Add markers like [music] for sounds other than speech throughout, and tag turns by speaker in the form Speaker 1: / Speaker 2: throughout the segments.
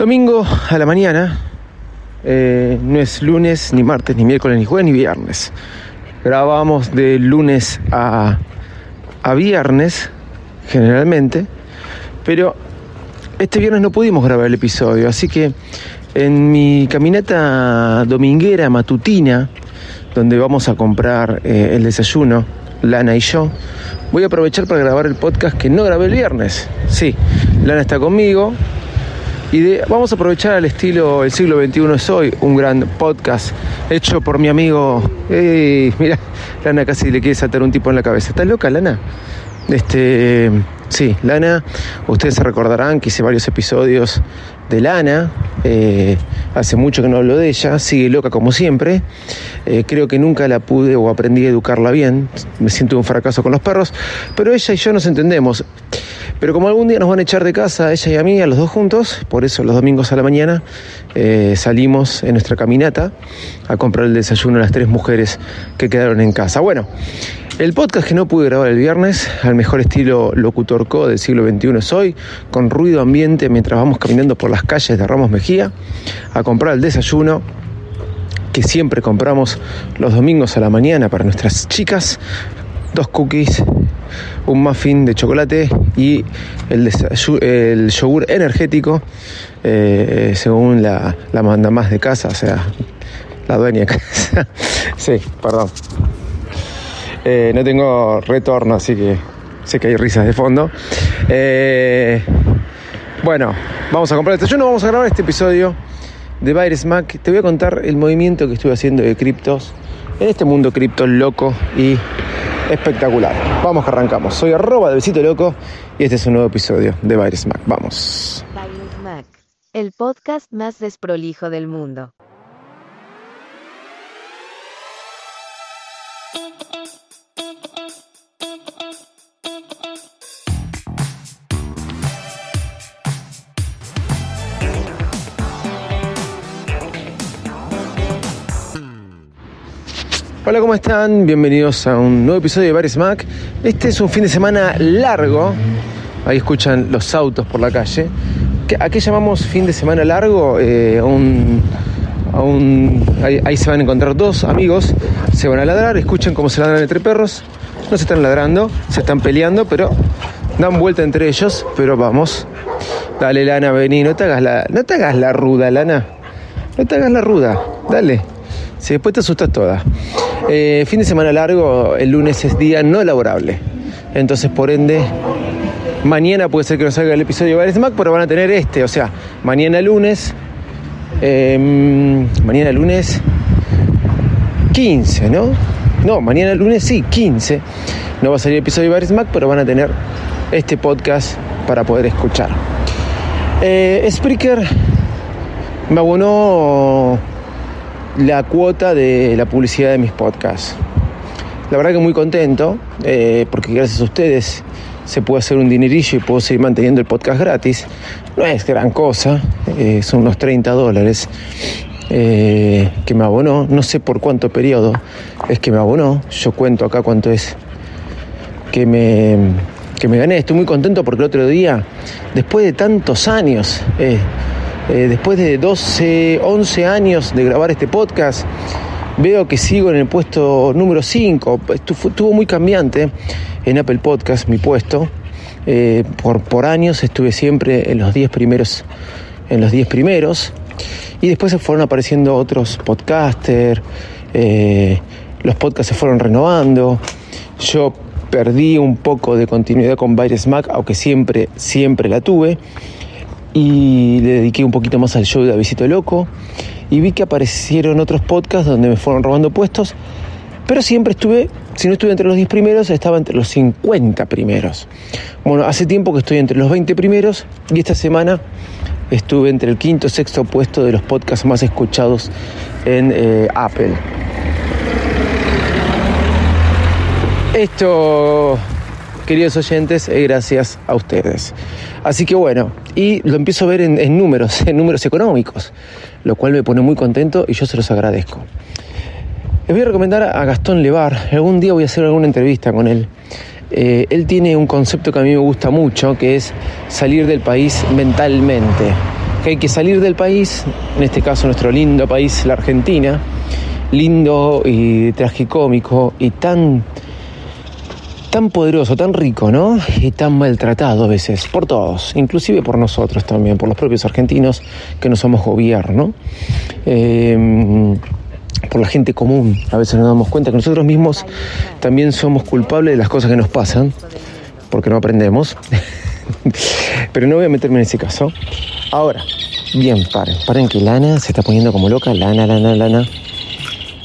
Speaker 1: Domingo a la mañana, eh, no es lunes, ni martes, ni miércoles, ni jueves, ni viernes. Grabamos de lunes a, a viernes, generalmente, pero este viernes no pudimos grabar el episodio, así que en mi caminata dominguera matutina, donde vamos a comprar eh, el desayuno, Lana y yo, voy a aprovechar para grabar el podcast que no grabé el viernes. Sí, Lana está conmigo, y vamos a aprovechar el estilo El siglo XXI es hoy, un gran podcast hecho por mi amigo. mira, Lana casi le quiere saltar un tipo en la cabeza. ¿Estás loca, Lana? Este, sí, Lana, ustedes se recordarán que hice varios episodios de Lana. Eh, hace mucho que no hablo de ella, sigue loca como siempre. Eh, creo que nunca la pude o aprendí a educarla bien. Me siento un fracaso con los perros, pero ella y yo nos entendemos. Pero como algún día nos van a echar de casa, ella y a mí, a los dos juntos, por eso los domingos a la mañana eh, salimos en nuestra caminata a comprar el desayuno a las tres mujeres que quedaron en casa. Bueno, el podcast que no pude grabar el viernes, al mejor estilo locutor co del siglo XXI es hoy, con ruido ambiente mientras vamos caminando por las calles de Ramos Mejía a comprar el desayuno que siempre compramos los domingos a la mañana para nuestras chicas, dos cookies, un muffin de chocolate y el, yogur energético, eh, según la, la manda más de casa, o sea, la dueña de casa. [laughs] sí, perdón. Eh, no tengo retorno, así que sé que hay risas de fondo. Eh, bueno, vamos a comprar el desayuno, vamos a grabar este episodio de Virus Mac. Te voy a contar el movimiento que estuve haciendo de criptos en este mundo cripto loco y espectacular. Vamos que arrancamos. Soy arroba de besito loco y este es un nuevo episodio de Virus Mac. Vamos.
Speaker 2: Virus Mac, el podcast más desprolijo del mundo.
Speaker 1: Hola, ¿cómo están? Bienvenidos a un nuevo episodio de Bares Mac. Este es un fin de semana largo. Ahí escuchan los autos por la calle. ¿A qué llamamos fin de semana largo? Eh, un, ahí, se van a encontrar dos amigos, se van a ladrar, escuchan cómo se ladran entre perros. No se están ladrando, se están peleando, pero dan vuelta entre ellos. Pero vamos. Dale, Lana, vení, no te hagas la, no te hagas la ruda, Lana. No te hagas la ruda, dale. Si después te asustas toda. Eh, fin de semana largo, el lunes es día no laborable. Entonces, por ende, mañana puede ser que no salga el episodio de Mac, pero van a tener este. O sea, mañana lunes. Em, mañana lunes 15, ¿no? No, mañana lunes sí, 15. No va a salir el episodio de Mac, pero van a tener este podcast para poder escuchar. Eh, Spreaker me abonó la cuota de la publicidad de mis podcasts. La verdad que muy contento, eh, porque gracias a ustedes se puede hacer un dinerillo y puedo seguir manteniendo el podcast gratis. No es gran cosa, eh, son unos 30 dólares eh, que me abonó. No sé por cuánto periodo es que me abonó. Yo cuento acá cuánto es que me, que me gané. Estoy muy contento porque el otro día, después de tantos años, eh, después de 12, 11 años de grabar este podcast, veo que sigo en el puesto número 5. Estuvo muy cambiante en Apple Podcast mi puesto. Eh, por, por años estuve siempre en los 10 primeros, en los 10 primeros. Y después se fueron apareciendo otros podcasters. Eh, los podcasts se fueron renovando. Yo perdí un poco de continuidad con Virus Mac, aunque siempre, siempre la tuve y le dediqué un poquito más al show de Avisito Loco y vi que aparecieron otros podcasts donde me fueron robando puestos, Pero siempre estuve, si no estuve entre los 10 primeros, estaba entre los 50 primeros. Bueno, hace tiempo que estoy entre los 20 primeros y esta semana estuve entre el quinto y sexto puesto de los podcasts más escuchados en eh, Apple. Esto, queridos oyentes, es gracias a ustedes. Así que bueno, y lo empiezo a ver en, números, [laughs] en números económicos, lo cual me pone muy contento y yo se los agradezco. Les voy a recomendar a Gastón Levar, algún día voy a hacer alguna entrevista con él. Eh, él tiene un concepto que a mí me gusta mucho, que es salir del país mentalmente. Que hay que salir del país, en este caso nuestro lindo país, la Argentina, lindo y tragicómico y tan tan poderoso, tan rico, ¿no? Y tan maltratado a veces, por todos, inclusive por nosotros también, por los propios argentinos que no somos gobierno, em, por la gente común. A veces nos damos cuenta que nosotros mismos también somos culpables de las cosas que nos pasan, porque no aprendemos. [laughs] Pero no voy a meterme en ese caso. Ahora, bien, paren, paren que Lana se está poniendo como loca, Lana, Lana, Lana.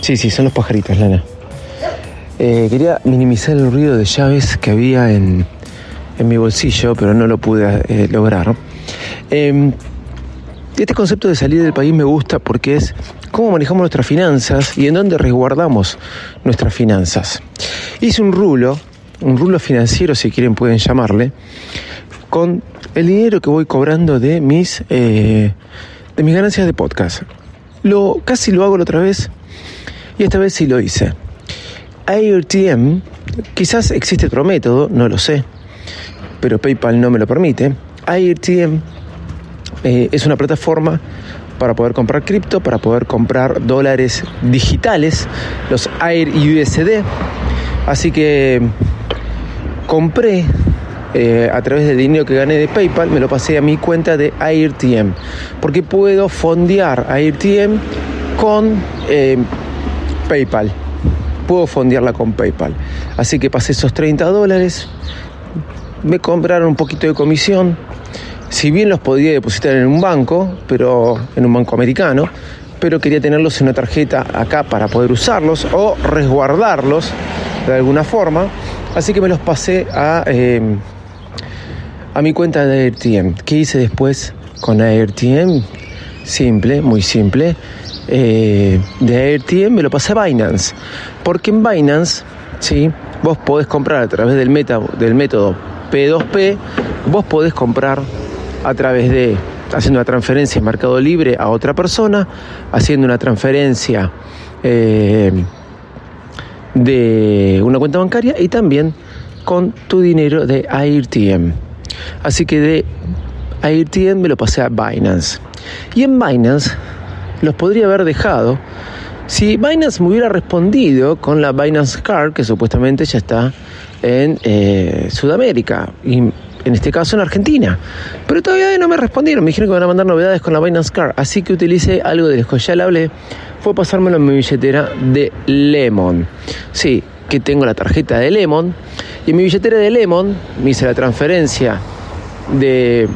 Speaker 1: Sí, sí, son los pajaritos, Lana. Eh, quería minimizar el ruido de llaves que había en, mi bolsillo, pero no lo pude eh, lograr. Em, este concepto de salir del país me gusta porque es cómo manejamos nuestras finanzas y en dónde resguardamos nuestras finanzas. Hice un rulo, un rulo financiero si quieren pueden llamarle, con el dinero que voy cobrando de mis, eh, de mis ganancias de podcast. Lo, casi lo hago la otra vez y esta vez sí lo hice. AirTM, quizás existe otro método, no lo sé, pero PayPal no me lo permite. AirTM eh, es una plataforma para poder comprar cripto, para poder comprar dólares digitales, los Air USD. Así que compré eh, a través del dinero que gané de PayPal, me lo pasé a mi cuenta de AirTM, porque puedo fondear AirTM con eh, PayPal puedo fondearla con PayPal. Así que pasé esos 30 dólares, me compraron un poquito de comisión, si bien los podía depositar en un banco, pero en un banco americano, pero quería tenerlos en una tarjeta acá para poder usarlos o resguardarlos de alguna forma. Así que me los pasé a, eh, a mi cuenta de AirTM. ¿Qué hice después con AirTM? Simple, muy simple eh, de AirTM me lo pasé a Binance. Porque en Binance, ¿sí? vos podés comprar a través del, meta, del método P2P, vos podés comprar a través de haciendo una transferencia en Mercado Libre a otra persona, haciendo una transferencia eh, de una cuenta bancaria y también con tu dinero de AirTM. Así que de AirTM me lo pasé a Binance. Y en Binance los podría haber dejado si Binance me hubiera respondido con la Binance Card, que supuestamente ya está en eh, Sudamérica y en este caso en Argentina. Pero todavía no me respondieron, me dijeron que van a mandar novedades con la Binance Card, así que utilicé algo de los que ya le hablé, fue pasármelo en mi billetera de Lemon. Sí, que tengo la tarjeta de Lemon. Y en mi billetera de Lemon me hice la transferencia de,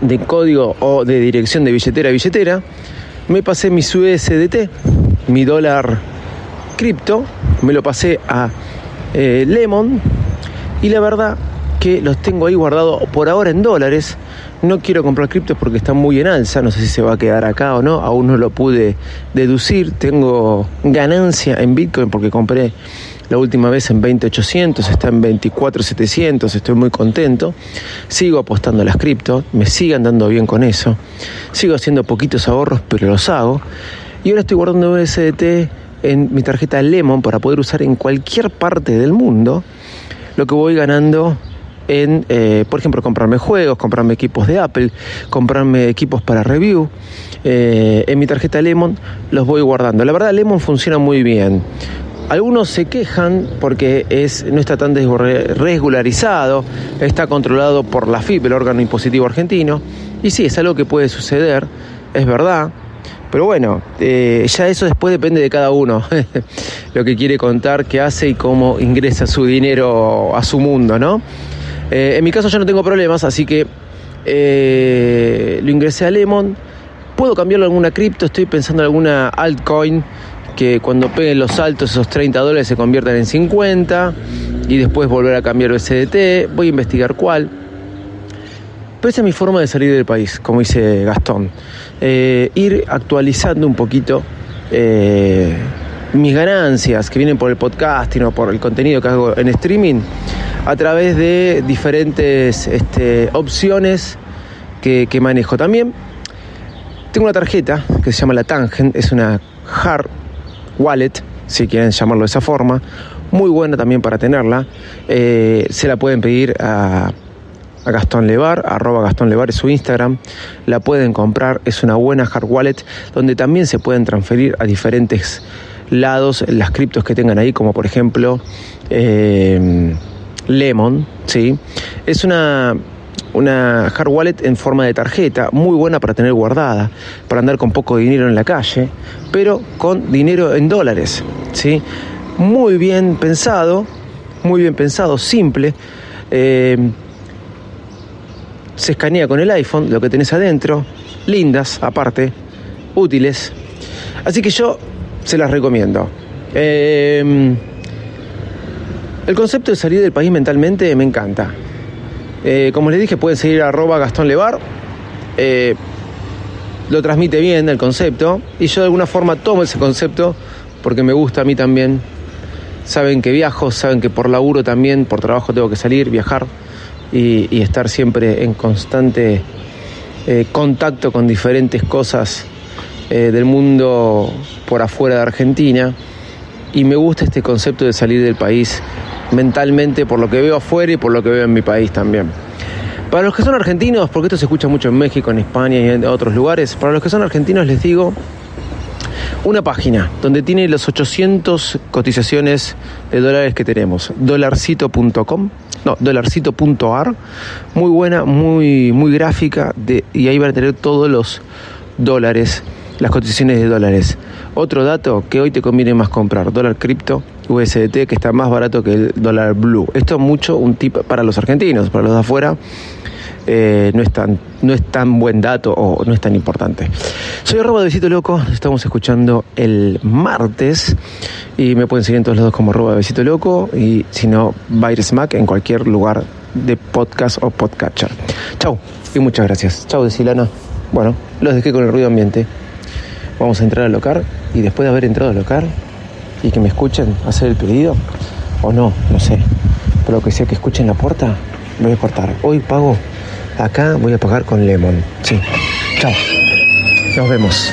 Speaker 1: de código o de dirección de billetera a billetera me pasé mi USDT, mi dólar cripto, me lo pasé a eh, Lemon y la verdad que los tengo ahí guardados por ahora en dólares. No quiero comprar criptos porque están muy en alza, no sé si se va a quedar acá o no, aún no lo pude deducir. Tengo ganancia en Bitcoin porque compré la última vez en 20.800, está en 24.700, estoy muy contento. Sigo apostando a las cripto, me sigan dando bien con eso. Sigo haciendo poquitos ahorros, pero los hago. Y ahora estoy guardando USDT en mi tarjeta Lemon para poder usar en cualquier parte del mundo lo que voy ganando en, eh, por ejemplo, comprarme juegos, comprarme equipos de Apple, comprarme equipos para review. Eh, en mi tarjeta Lemon los voy guardando. La verdad, Lemon funciona muy bien. Algunos se quejan porque es, no está tan regularizado, está controlado por la FIP, el órgano impositivo argentino, y sí, es algo que puede suceder, es verdad, pero bueno, eh, ya eso después depende de cada uno, [laughs] lo que quiere contar, qué hace y cómo ingresa su dinero a su mundo, ¿no? Eh, en mi caso yo no tengo problemas, así que eh, lo ingresé a Lemon. Puedo cambiarlo a alguna cripto, estoy pensando en alguna altcoin que cuando peguen los saltos esos 30 dólares se conviertan en 50 y después volver a cambiar USDT. Voy a investigar cuál. Pero esa es mi forma de salir del país, como dice Gastón. Eh, ir actualizando un poquito eh, mis ganancias que vienen por el podcasting o por el contenido que hago en streaming a través de diferentes este, opciones que, que manejo. También tengo una tarjeta que se llama la Tangent, es una hard wallet, si quieren llamarlo de esa forma, muy buena también para tenerla. Eh, se la pueden pedir a, a Gastón Levar, arroba Gastón Levar es su Instagram. La pueden comprar, es una buena hard wallet donde también se pueden transferir a diferentes lados las criptos que tengan ahí, como por ejemplo eh, Lemon, ¿sí? Es una una hard wallet en forma de tarjeta, muy buena para tener guardada, para andar con poco dinero en la calle, pero con dinero en dólares, ¿sí? Muy bien pensado, muy bien pensado, simple. Eh, se escanea con el iPhone lo que tenés adentro, lindas aparte, útiles. Así que yo se las recomiendo. Eh, el concepto de salir del país mentalmente me encanta. Eh, como les dije, pueden seguir arroba Gastón Levar. Eh, lo transmite bien el concepto y yo de alguna forma tomo ese concepto porque me gusta a mí también. Saben que viajo, saben que por laburo también, por trabajo tengo que salir, viajar y, estar siempre en constante eh, contacto con diferentes cosas del mundo por afuera de Argentina. Y me gusta este concepto de salir del país mentalmente por lo que veo afuera y por lo que veo en mi país también. Para los que son argentinos, porque esto se escucha mucho en México, en España y en otros lugares, para los que son argentinos les digo una página donde tiene los 800 cotizaciones de dólares que tenemos, dolarcito.com, no, dolarcito.ar, muy buena, muy, muy gráfica, de, y ahí van a tener todos los dólares, las cotizaciones de dólares. Otro dato que hoy te conviene más comprar, dólar cripto, USDT, que está más barato que el dólar blue. Esto es mucho un tip para los argentinos, para los de afuera. Eh, no, es tan, no es tan buen dato o no es tan importante. Soy arroba de Besito Loco, estamos escuchando el martes y me pueden seguir en todos lados como arroba de Besito Loco y si no, Bayer Smack en cualquier lugar de podcast o podcatcher. Chau y muchas gracias. Chau, Silana. Bueno, los dejé con el ruido ambiente. Vamos a entrar al local y después de haber entrado al local y que me escuchen hacer el pedido o no, no sé. Pero que sea que escuchen la puerta, voy a cortar. Hoy pago acá, voy a pagar con Lemon. Sí. Chao. Nos vemos.